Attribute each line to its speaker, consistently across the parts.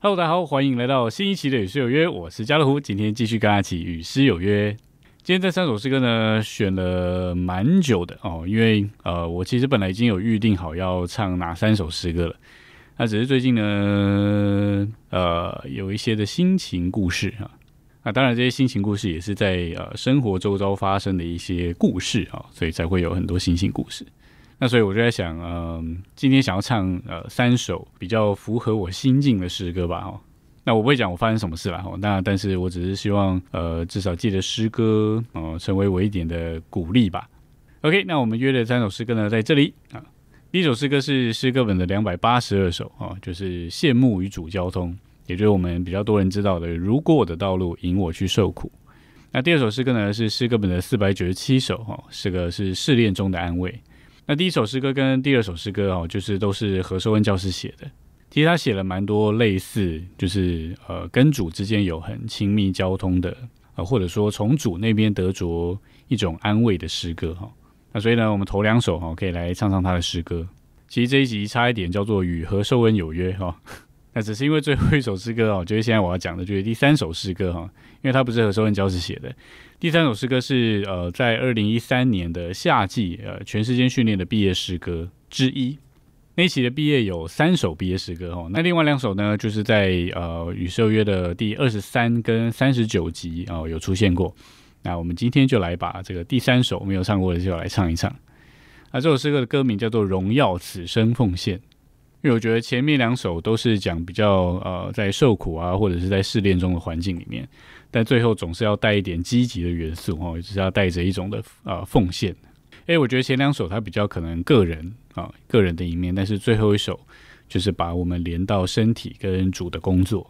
Speaker 1: Hello，大家好，欢迎来到新一期的《与诗有约》，我是家乐福，今天继续跟阿奇与诗有约。今天这三首诗歌呢，选了蛮久的哦，因为呃，我其实本来已经有预定好要唱哪三首诗歌了，那只是最近呢，呃，有一些的心情故事啊，那当然这些心情故事也是在呃生活周遭发生的一些故事啊，所以才会有很多心情故事。那所以我就在想，嗯，今天想要唱呃三首比较符合我心境的诗歌吧，哈。那我不会讲我发生什么事了，哈。那但是我只是希望，呃，至少记得诗歌，哦，成为我一点的鼓励吧。OK，那我们约的三首诗歌呢，在这里啊。第一首诗歌是诗歌本的两百八十二首，啊，就是羡慕与主交通，也就是我们比较多人知道的，如果我的道路引我去受苦。那第二首诗歌呢，是诗歌本的四百九十七首，哈，诗歌是试炼中的安慰。那第一首诗歌跟第二首诗歌哦，就是都是何寿恩教师写的。其实他写了蛮多类似，就是呃跟主之间有很亲密交通的，呃或者说从主那边得着一种安慰的诗歌哈。那所以呢，我们头两首哈可以来唱唱他的诗歌。其实这一集差一点叫做与何寿恩有约哈。那只是因为最后一首诗歌哦，就是现在我要讲的，就是第三首诗歌哈，因为它不是何寿恩教师写的。第三首诗歌是呃，在二零一三年的夏季呃全时间训练的毕业诗歌之一。那一期的毕业有三首毕业诗歌哦，那另外两首呢，就是在呃与寿约的第二十三跟三十九集哦有出现过。那我们今天就来把这个第三首没有唱过的就来唱一唱。那这首诗歌的歌名叫做《荣耀此生奉献》。因为我觉得前面两首都是讲比较呃在受苦啊或者是在试炼中的环境里面，但最后总是要带一点积极的元素哦，就是要带着一种的呃奉献。哎，我觉得前两首它比较可能个人啊个人的一面，但是最后一首就是把我们连到身体跟主的工作。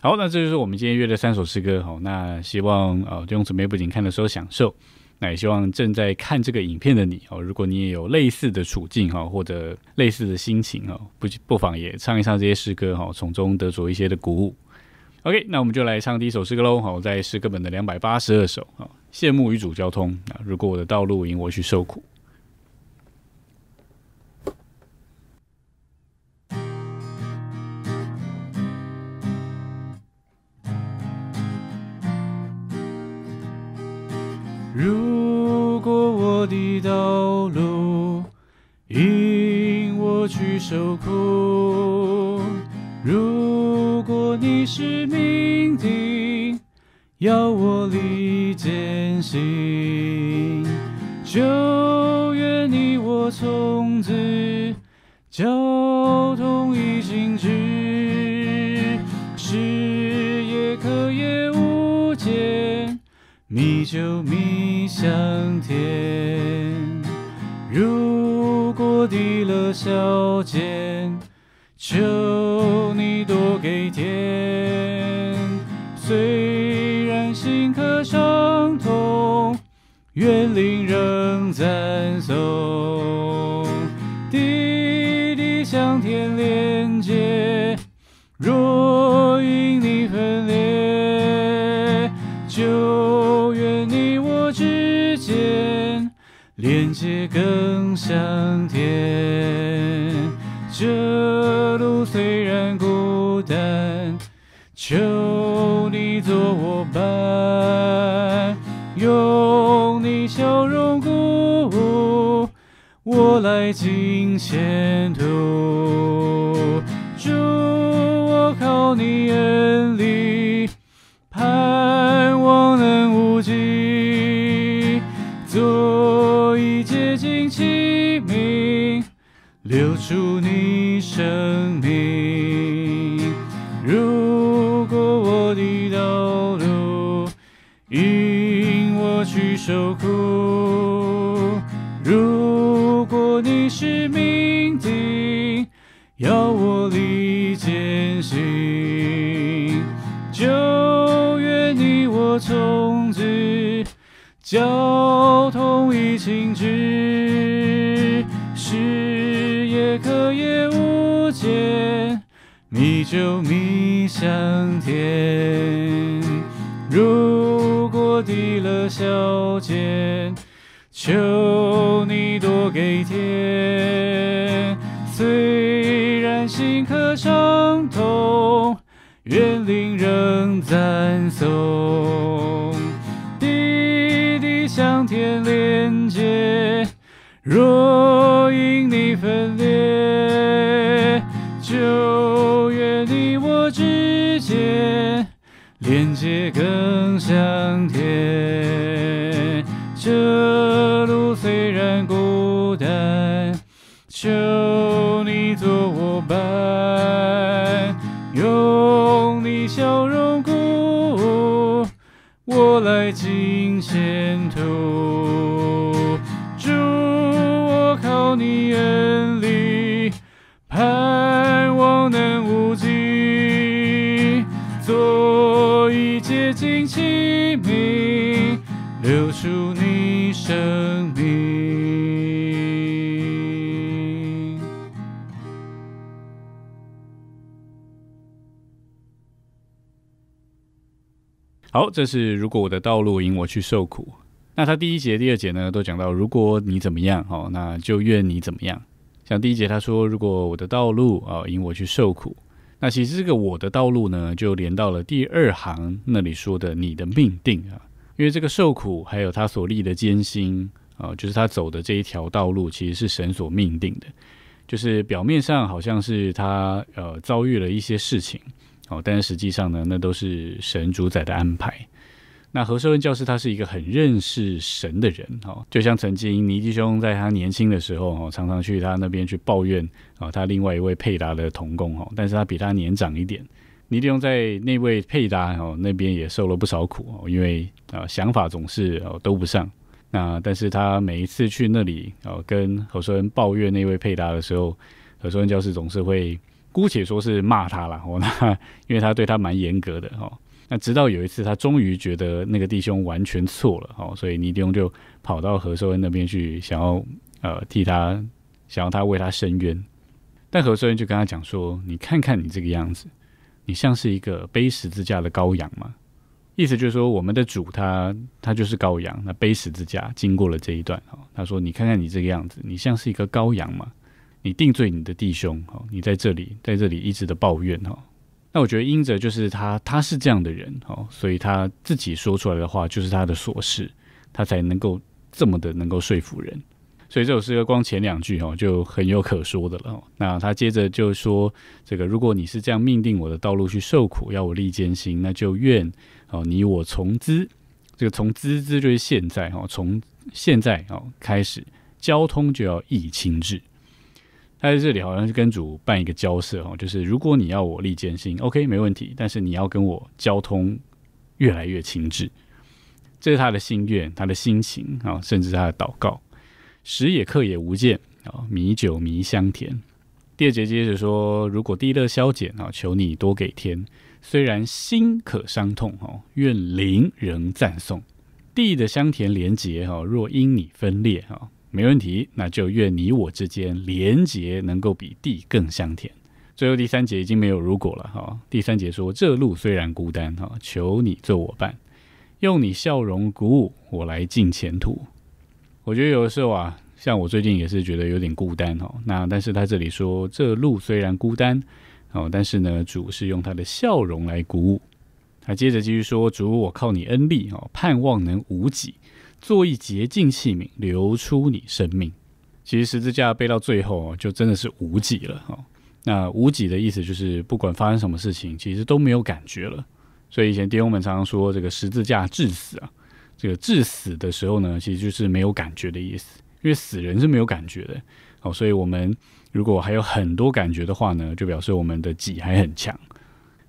Speaker 1: 好，那这就是我们今天约的三首诗歌哈。那希望呃用准备不仅看的时候享受。那也希望正在看这个影片的你哦，如果你也有类似的处境哈，或者类似的心情哈，不不妨也唱一唱这些诗歌哈，从中得着一些的鼓舞。OK，那我们就来唱第一首诗歌喽。好，在诗歌本的两百八十二首啊，羡慕与主交通啊，如果我的道路引我去受苦。如果我的道路引我去受苦，如果你是命定要我历艰辛，就愿你我从此交通香甜，如果低了小肩，就更香甜，这路虽然孤单，求你做我伴，用你笑容鼓舞我来进前途。祝我靠你恩力，出你生命。如果我的道路引我去受苦，如果你是命定要我历艰辛，就愿你我从此。交通已停止，米酒米香甜。如果低了小贱，求你多给天。虽然心可伤痛，园林仍赞颂。滴滴向天连接，若因你分裂，连接更香甜。这路虽然孤单，求你做我伴，用你笑容鼓舞我来进前途。主，我靠你好，这是如果我的道路引我去受苦。那他第一节、第二节呢，都讲到如果你怎么样，哦，那就愿你怎么样。像第一节他说，如果我的道路啊引我去受苦，那其实这个我的道路呢，就连到了第二行那里说的你的命定啊，因为这个受苦还有他所立的艰辛啊，就是他走的这一条道路，其实是神所命定的。就是表面上好像是他呃遭遇了一些事情，哦，但是实际上呢，那都是神主宰的安排。那何寿恩教师他是一个很认识神的人，哦，就像曾经尼基兄在他年轻的时候，哦，常常去他那边去抱怨啊，他另外一位配搭的同工，哦，但是他比他年长一点。尼弟兄在那位配搭哦那边也受了不少苦哦，因为啊想法总是哦都不上。那但是他每一次去那里哦跟何寿恩抱怨那位配搭的时候，何寿恩教师总是会姑且说是骂他了哦，那因为他对他蛮严格的哦。那直到有一次，他终于觉得那个弟兄完全错了，哦，所以尼弟兄就跑到何寿恩那边去，想要呃替他，想要他为他伸冤。但何寿恩就跟他讲说：“你看看你这个样子，你像是一个背十字架的羔羊吗？”意思就是说，我们的主他他就是羔羊，那背十字架经过了这一段，哦，他说：“你看看你这个样子，你像是一个羔羊吗？你定罪你的弟兄，哦，你在这里在这里一直的抱怨，哦。”那我觉得英哲就是他，他是这样的人哦，所以他自己说出来的话就是他的琐事，他才能够这么的能够说服人。所以这首诗歌光前两句哦就很有可说的了。那他接着就说：这个如果你是这样命定我的道路去受苦，要我历艰辛，那就愿哦你我从资，这个从资资就是现在哦，从现在哦开始交通就要易清治。他在这里好像是跟主办一个交涉哦，就是如果你要我立艰辛，OK 没问题，但是你要跟我交通越来越亲致，这是他的心愿，他的心情啊，甚至他的祷告。时也刻也无间啊，米酒弥香甜。第二节接着说，如果地乐消减啊，求你多给天。虽然心可伤痛哦，愿灵仍赞颂。地的香甜连结哈，若因你分裂哈。没问题，那就愿你我之间连结能够比地更香甜。最后第三节已经没有如果了哈。第三节说：这路虽然孤单哈，求你做我伴，用你笑容鼓舞我来进前途。我觉得有的时候啊，像我最近也是觉得有点孤单哦。那但是他这里说：这路虽然孤单哦，但是呢，主是用他的笑容来鼓舞。他接着继续说：主，我靠你恩力哦，盼望能无己。做一洁净器皿，流出你生命。其实十字架背到最后，就真的是无己了哈。那无己的意思就是，不管发生什么事情，其实都没有感觉了。所以以前弟兄们常常说，这个十字架致死啊，这个致死的时候呢，其实就是没有感觉的意思。因为死人是没有感觉的哦，所以我们如果还有很多感觉的话呢，就表示我们的己还很强。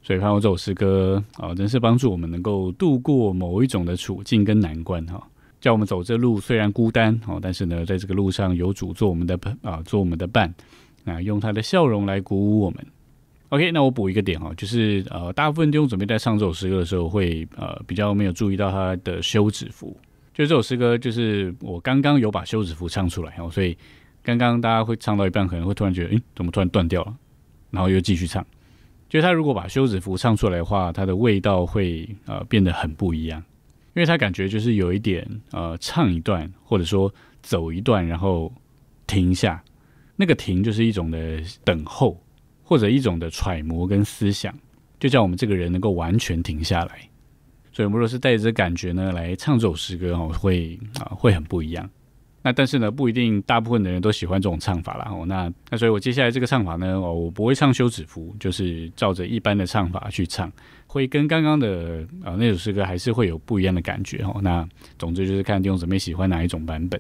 Speaker 1: 所以看到这首诗歌啊，真是帮助我们能够度过某一种的处境跟难关哈。叫我们走这路虽然孤单哦，但是呢，在这个路上有主做我们的啊，做我们的伴啊，用他的笑容来鼓舞我们。OK，那我补一个点哈，就是呃，大部分弟兄准备在唱这首诗歌的时候，会呃比较没有注意到他的休止符。就这首诗歌，就是我刚刚有把休止符唱出来哦，所以刚刚大家会唱到一半，可能会突然觉得，诶，怎么突然断掉了？然后又继续唱。就他如果把休止符唱出来的话，它的味道会呃变得很不一样。因为他感觉就是有一点呃，唱一段或者说走一段，然后停一下。那个停就是一种的等候，或者一种的揣摩跟思想，就叫我们这个人能够完全停下来。所以，我们若是带着感觉呢来唱这首诗歌哦，会啊会很不一样。那但是呢，不一定大部分的人都喜欢这种唱法啦。那那所以我接下来这个唱法呢，我不会唱休止符，就是照着一般的唱法去唱，会跟刚刚的啊那首诗歌还是会有不一样的感觉哦。那总之就是看弟兄姊妹喜欢哪一种版本。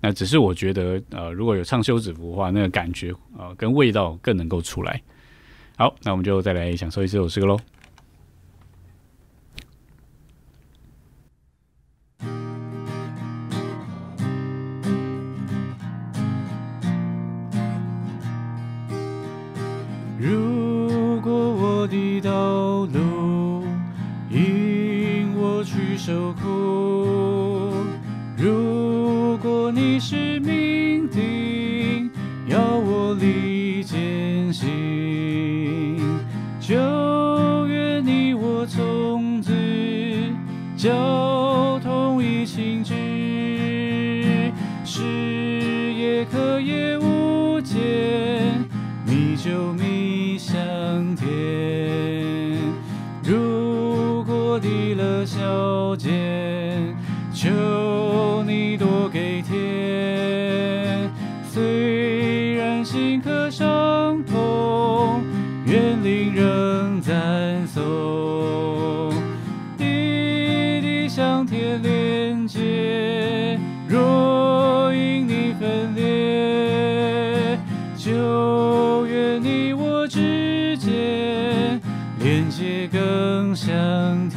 Speaker 1: 那只是我觉得，呃，如果有唱休止符的话，那个感觉啊跟味道更能够出来。好，那我们就再来享受一首诗歌喽。如果我的道路守护想。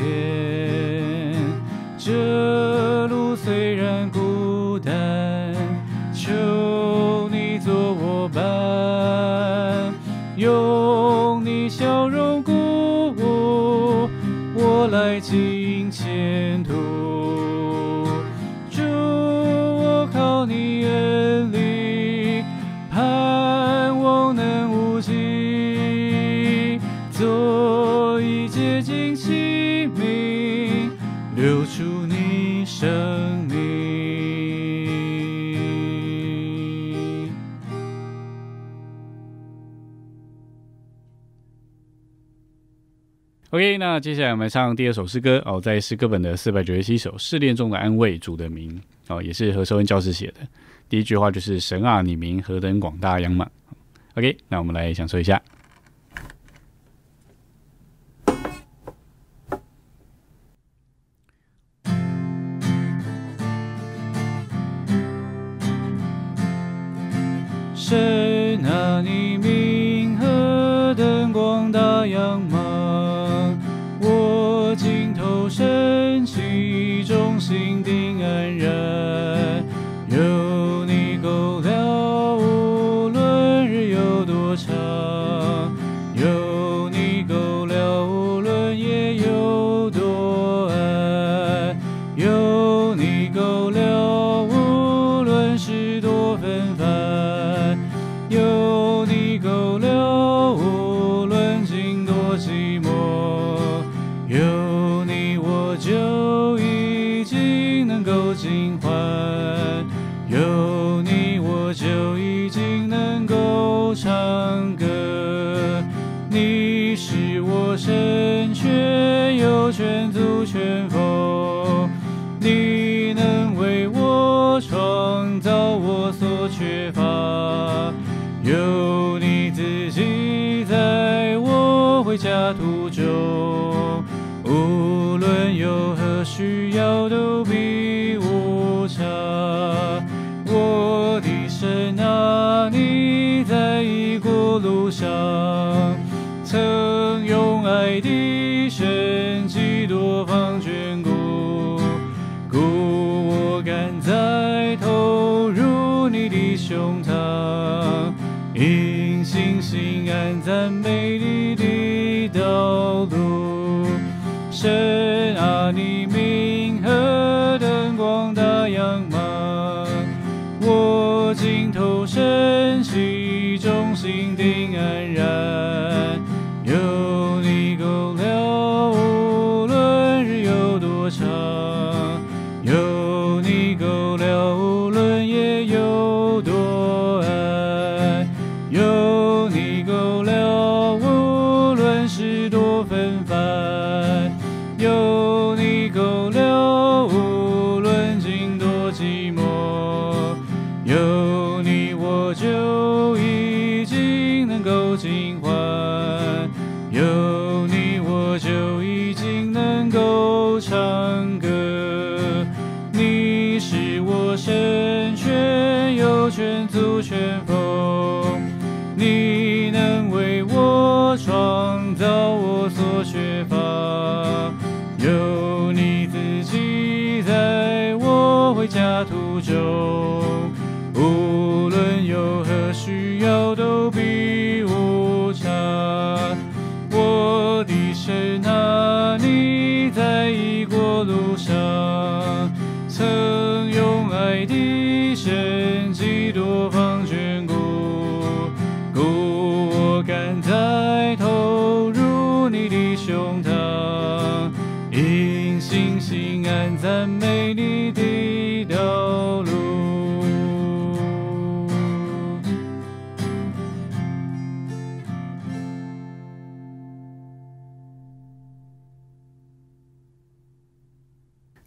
Speaker 1: 那接下来我们唱第二首诗歌哦，在诗歌本的四百九十七首《试炼中的安慰》主的名哦，也是何寿恩教师写的。第一句话就是“神啊，你名何等广大央满”。OK，那我们来享受一下。神啊，你名何等广大仰其家途中，无论有何需要都比我差。我的神啊，你在异国路上，曾用爱的神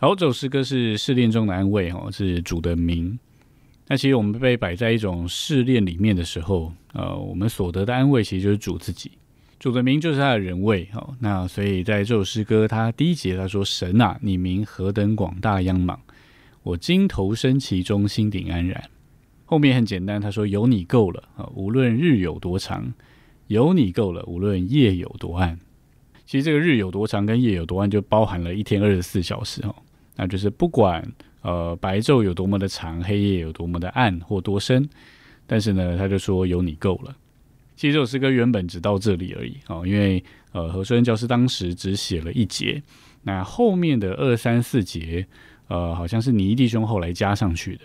Speaker 1: 好，这首诗歌是试炼中的安慰，哦，是主的名。那其实我们被摆在一种试炼里面的时候，呃，我们所得的安慰其实就是主自己。主的名就是他的人位，哦，那所以在这首诗歌，他第一节他说：“神啊，你名何等广大央莽，我今投身其中，心顶安然。”后面很简单，他说：“有你够了啊，无论日有多长；有你够了，无论夜有多暗。”其实这个日有多长跟夜有多暗，就包含了一天二十四小时哦。那就是不管呃白昼有多么的长，黑夜有多么的暗或多深，但是呢，他就说有你够了。其实这首诗歌原本只到这里而已哦，因为呃何顺教师当时只写了一节，那后面的二三四节呃好像是倪弟兄后来加上去的。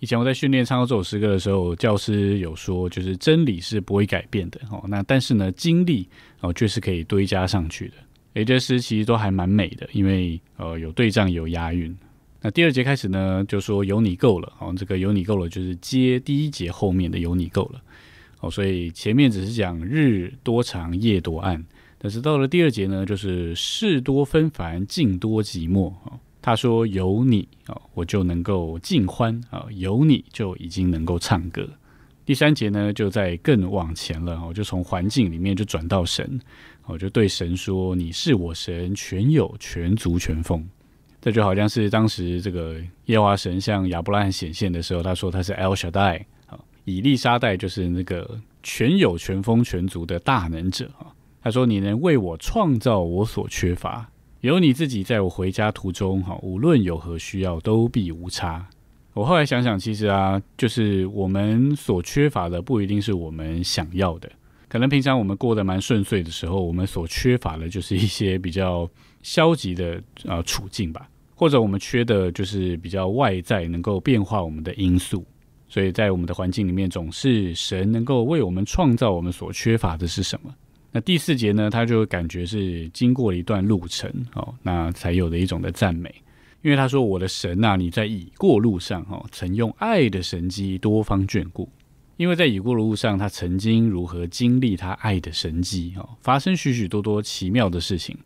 Speaker 1: 以前我在训练唱到这首诗歌的时候，教师有说，就是真理是不会改变的哦，那但是呢，经历哦却是可以堆加上去的。诶，这诗其实都还蛮美的，因为呃有对仗有押韵。那第二节开始呢，就说有你够了哦，这个有你够了就是接第一节后面的有你够了哦，所以前面只是讲日多长夜多暗，但是到了第二节呢，就是事多纷繁境多寂寞哦。他说有你哦，我就能够尽欢啊，有你就已经能够唱歌。第三节呢，就在更往前了，我就从环境里面就转到神。我就对神说：“你是我神，全有、全足、全丰。”这就好像是当时这个耶华神向亚伯拉罕显现的时候，他说他是 El Shaddai 啊，以利沙代就是那个全有、全丰、全足的大能者啊。他说：“你能为我创造我所缺乏，有你自己在我回家途中，哈，无论有何需要，都必无差。”我后来想想，其实啊，就是我们所缺乏的，不一定是我们想要的。可能平常我们过得蛮顺遂的时候，我们所缺乏的就是一些比较消极的呃处境吧，或者我们缺的就是比较外在能够变化我们的因素。所以在我们的环境里面，总是神能够为我们创造我们所缺乏的是什么？那第四节呢，他就感觉是经过了一段路程哦，那才有的一种的赞美，因为他说：“我的神啊，你在已过路上哦，曾用爱的神迹多方眷顾。”因为在已过的路上，他曾经如何经历他爱的神迹哦，发生许许多多奇妙的事情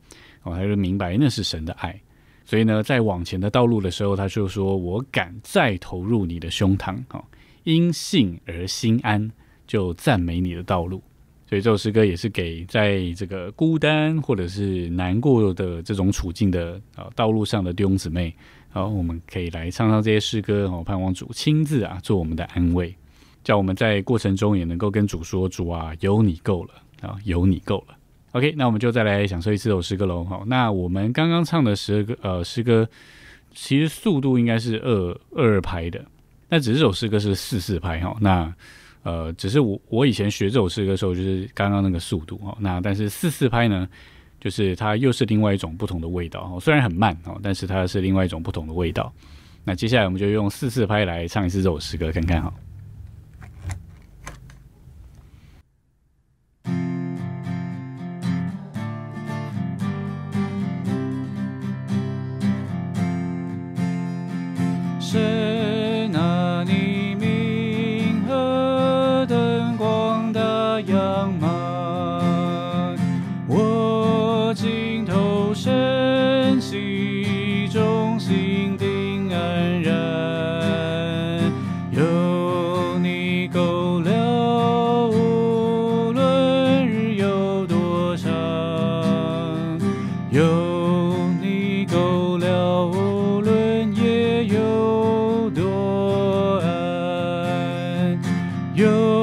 Speaker 1: 哦，他就明白那是神的爱。所以呢，在往前的道路的时候，他就说：“我敢再投入你的胸膛哦，因信而心安，就赞美你的道路。”所以这首诗歌也是给在这个孤单或者是难过的这种处境的啊道路上的弟兄姊妹，好，我们可以来唱唱这些诗歌哦，盼望主亲自啊做我们的安慰。叫我们在过程中也能够跟主说：“主啊，有你够了啊，有你够了。” OK，那我们就再来享受一次这首诗歌喽。好，那我们刚刚唱的十二个呃诗歌，其实速度应该是二二拍的，那只是这首诗歌是四四拍哈。那呃，只是我我以前学这首诗歌的时候，就是刚刚那个速度哈。那但是四四拍呢，就是它又是另外一种不同的味道哈。虽然很慢哦，但是它是另外一种不同的味道。那接下来我们就用四四拍来唱一次这首诗歌，看看哈。Yo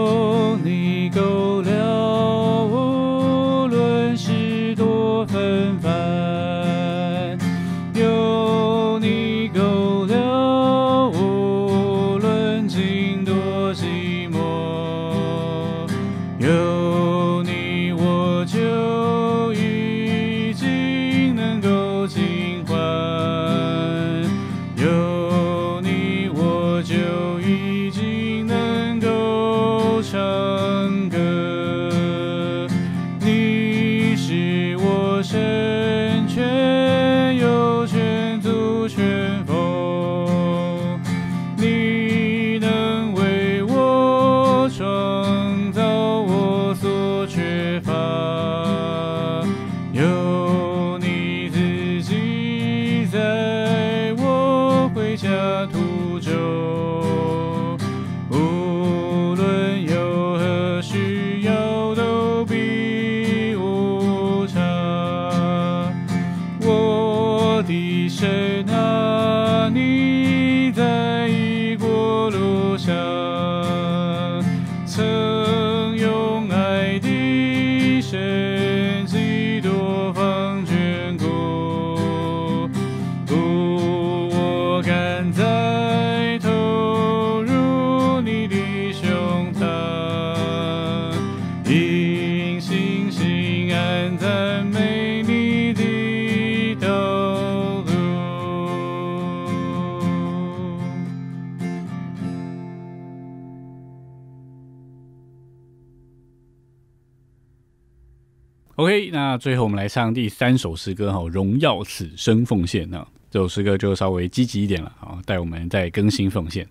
Speaker 1: 那最后我们来唱第三首诗歌哈，《荣耀此生奉献》。那这首诗歌就稍微积极一点了，啊，带我们再更新奉献。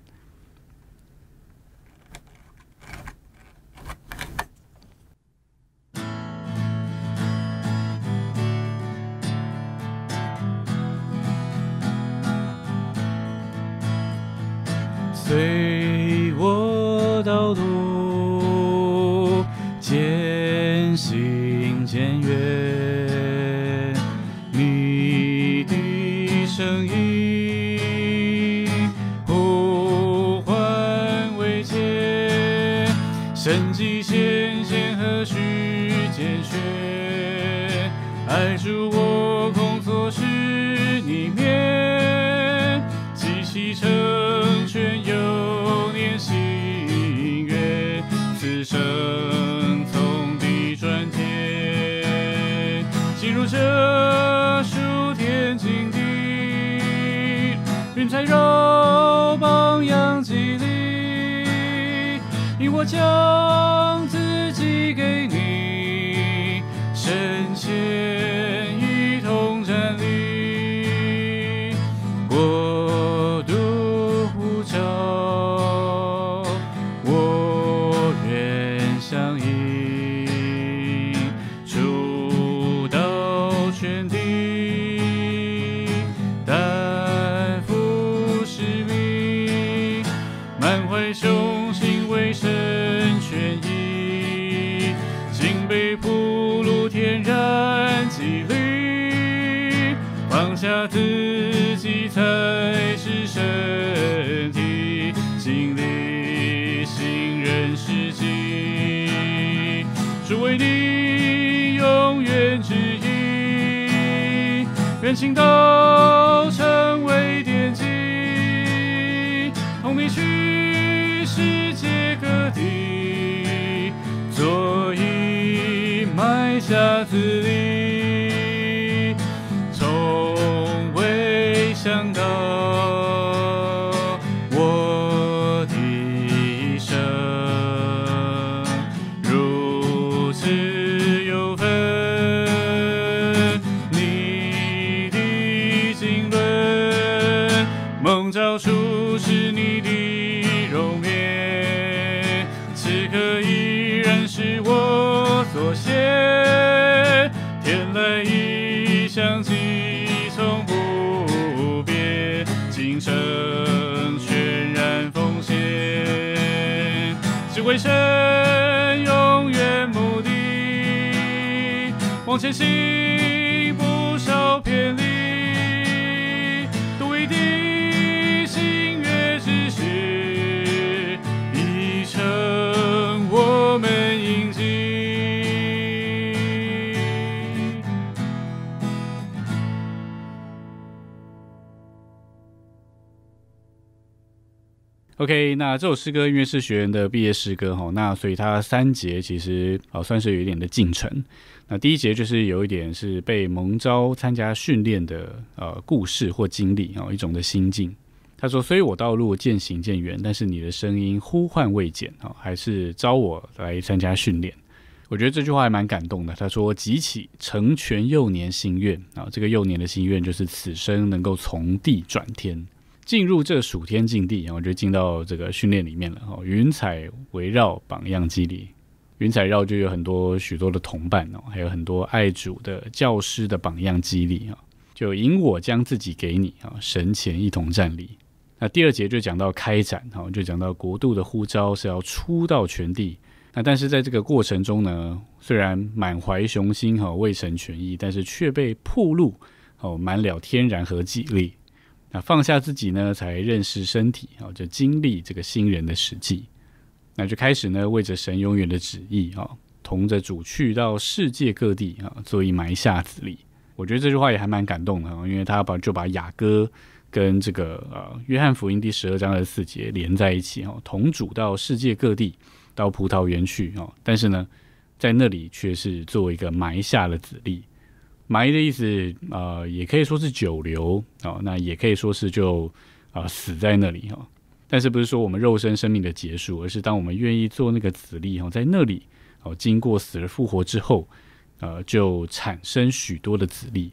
Speaker 1: 随我到。人彩让榜样激励，你我将自己给你，身前一同站立。国度呼召，我愿相依。心都成为点击，同你去世界各地，做一卖下。珍惜 OK，那这首诗歌因为是学员的毕业诗歌哈，那所以它三节其实啊算是有一点的进程。那第一节就是有一点是被蒙召参加训练的呃故事或经历啊一种的心境。他说：“所以我道路渐行渐远，但是你的声音呼唤未减啊，还是招我来参加训练。”我觉得这句话还蛮感动的。他说：“集起成全幼年心愿啊，这个幼年的心愿就是此生能够从地转天。”进入这暑天境地，然后就进到这个训练里面了。哦，云彩围绕，榜样激励，云彩绕就有很多许多的同伴哦，还有很多爱主的教师的榜样激励啊，就引我将自己给你啊，神前一同站立。那第二节就讲到开展，哈，就讲到国度的呼召是要出到全地。那但是在这个过程中呢，虽然满怀雄心哈，未成全意，但是却被铺路哦，满了天然和己力。那放下自己呢，才认识身体啊，就经历这个新人的实际。那就开始呢，为着神永远的旨意啊，同着主去到世界各地啊，做一埋下子力。我觉得这句话也还蛮感动的啊，因为他把就把雅歌跟这个呃约翰福音第十二章的四节连在一起哈，同主到世界各地，到葡萄园去哦，但是呢，在那里却是作为一个埋下了子力。埋的意思，呃，也可以说是久留哦，那也可以说是就啊死在那里哈。但是不是说我们肉身生命的结束，而是当我们愿意做那个子力哈，在那里哦，经过死而复活之后，呃，就产生许多的子力，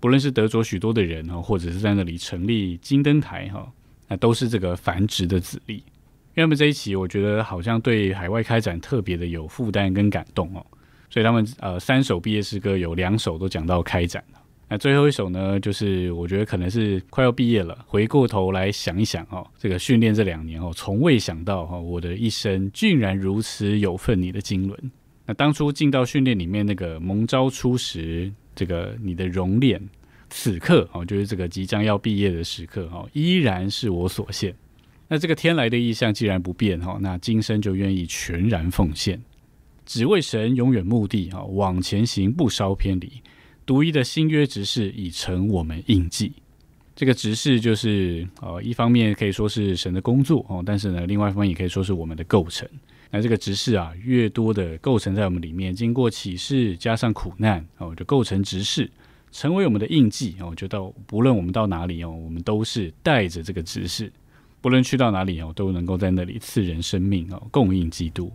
Speaker 1: 不论是得着许多的人哈，或者是在那里成立金灯台哈，那都是这个繁殖的子力。因为我们这一期，我觉得好像对海外开展特别的有负担跟感动哦。所以他们呃三首毕业诗歌有两首都讲到开展，那最后一首呢，就是我觉得可能是快要毕业了，回过头来想一想哦，这个训练这两年哦，从未想到哈，我的一生竟然如此有份你的经纶。那当初进到训练里面那个蒙招初时，这个你的熔炼，此刻哦，就是这个即将要毕业的时刻哦，依然是我所献。那这个天来的意象既然不变哈，那今生就愿意全然奉献。只为神永远目的啊，往前行不稍偏离。独一的新约执事已成我们印记。这个执事就是呃，一方面可以说是神的工作哦，但是呢，另外一方面也可以说是我们的构成。那这个执事啊，越多的构成在我们里面，经过启示加上苦难哦，就构成执事，成为我们的印记哦。就到不论我们到哪里哦，我们都是带着这个执事，不论去到哪里哦，都能够在那里赐人生命哦，供应基督。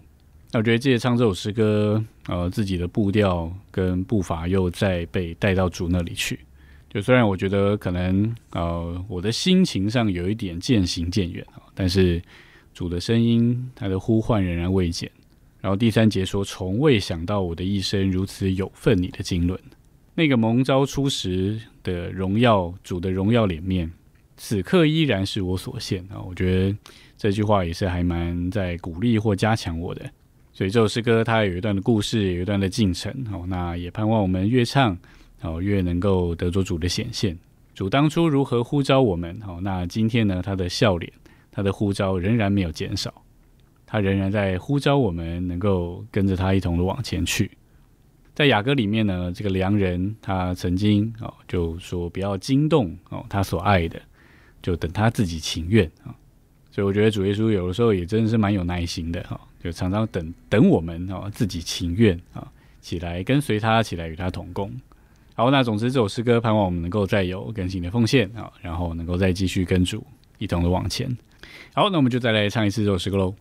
Speaker 1: 那我觉得借唱这首诗歌，呃，自己的步调跟步伐又再被带到主那里去。就虽然我觉得可能呃，我的心情上有一点渐行渐远啊，但是主的声音，他的呼唤仍然未减。然后第三节说：“从未想到我的一生如此有份你的经纶，那个蒙召初时的荣耀，主的荣耀脸面，此刻依然是我所献啊。”我觉得这句话也是还蛮在鼓励或加强我的。所以这首诗歌它有一段的故事，有一段的进程。哦，那也盼望我们越唱，哦，越能够得着主的显现。主当初如何呼召我们？好，那今天呢？他的笑脸，他的呼召仍然没有减少，他仍然在呼召我们，能够跟着他一同的往前去。在雅歌里面呢，这个良人他曾经哦就说不要惊动哦他所爱的，就等他自己情愿啊。所以我觉得主耶稣有的时候也真的是蛮有耐心的哈。就常常等等我们哦，自己情愿啊，起来跟随他，起来与他同工。好，那总之这首诗歌盼望我们能够再有更新的奉献啊，然后能够再继续跟主一同的往前。好，那我们就再来唱一次这首诗歌喽。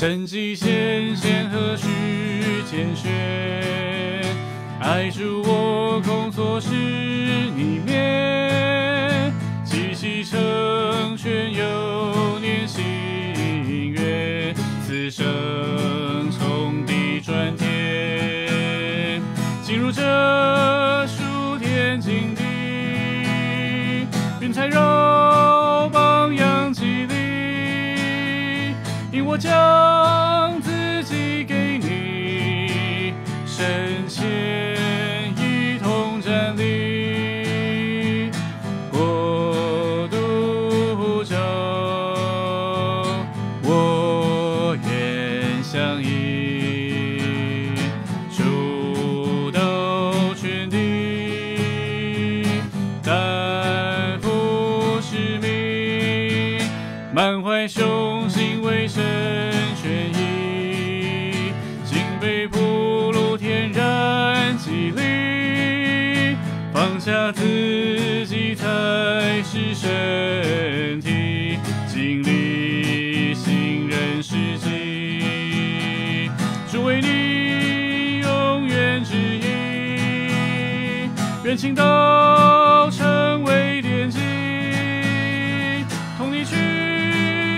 Speaker 2: 神迹显现何须拣选？爱主我空所是你面，积极成全幼年心愿，此生从地转天，进入这数天境地，云彩绕。想是身体，经历信任实际，主为你永远指引，愿情到成为奠基，同你去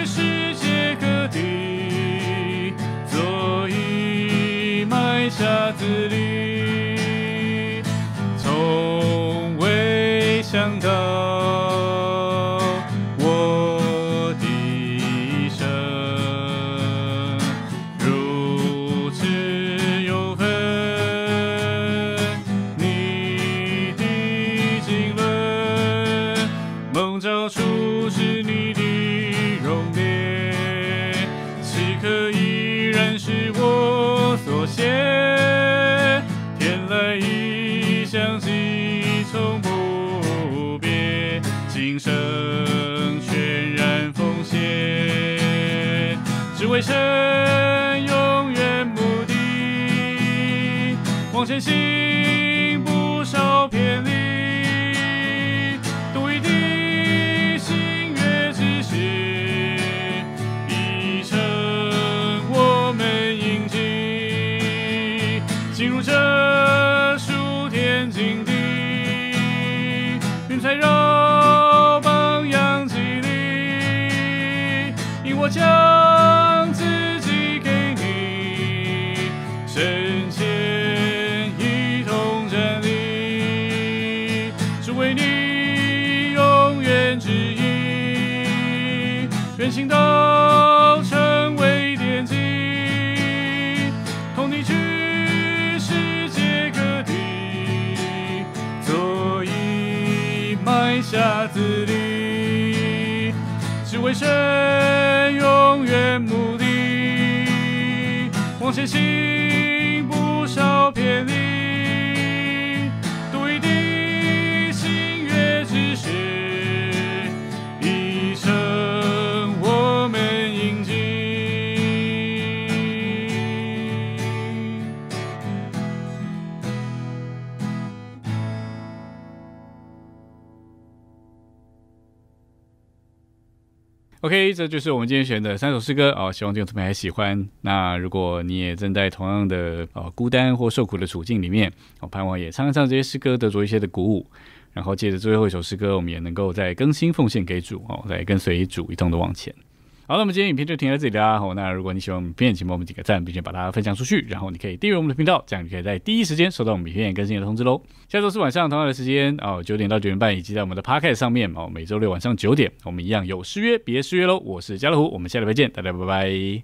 Speaker 2: 世界各地，所以埋下资历，从未想到相记从不变，今生全然奉献，只为神永远目的。往前行，不少偏离，行道成为奠基，同你去世界各地，所以埋下资历，只为神永远目的。往前行，不少偏离，OK，这就是我们今天选的三首诗歌哦，希望听众朋友还喜欢。那如果你也正在同样的呃孤单或受苦的处境里面，我、盼望也唱一唱这些诗歌，得着一些的鼓舞。然后借着最后一首诗歌，我们也能够再更新奉献给主哦，来跟随主一同的往前。好，了我们今天影片就停在这里啦。好，那如果你喜欢我们影片，请帮我们点个赞，并且把它分享出去。然后你可以订阅我们的频道，这样你可以在第一时间收到我们影片更新的通知喽。下周四晚上同样的时间哦，九点到九点半，以及在我们的 Podcast 上面哦，每周六晚上九点，我们一样有失约，别失约喽。我是家乐福，我们下礼拜见，大家拜拜。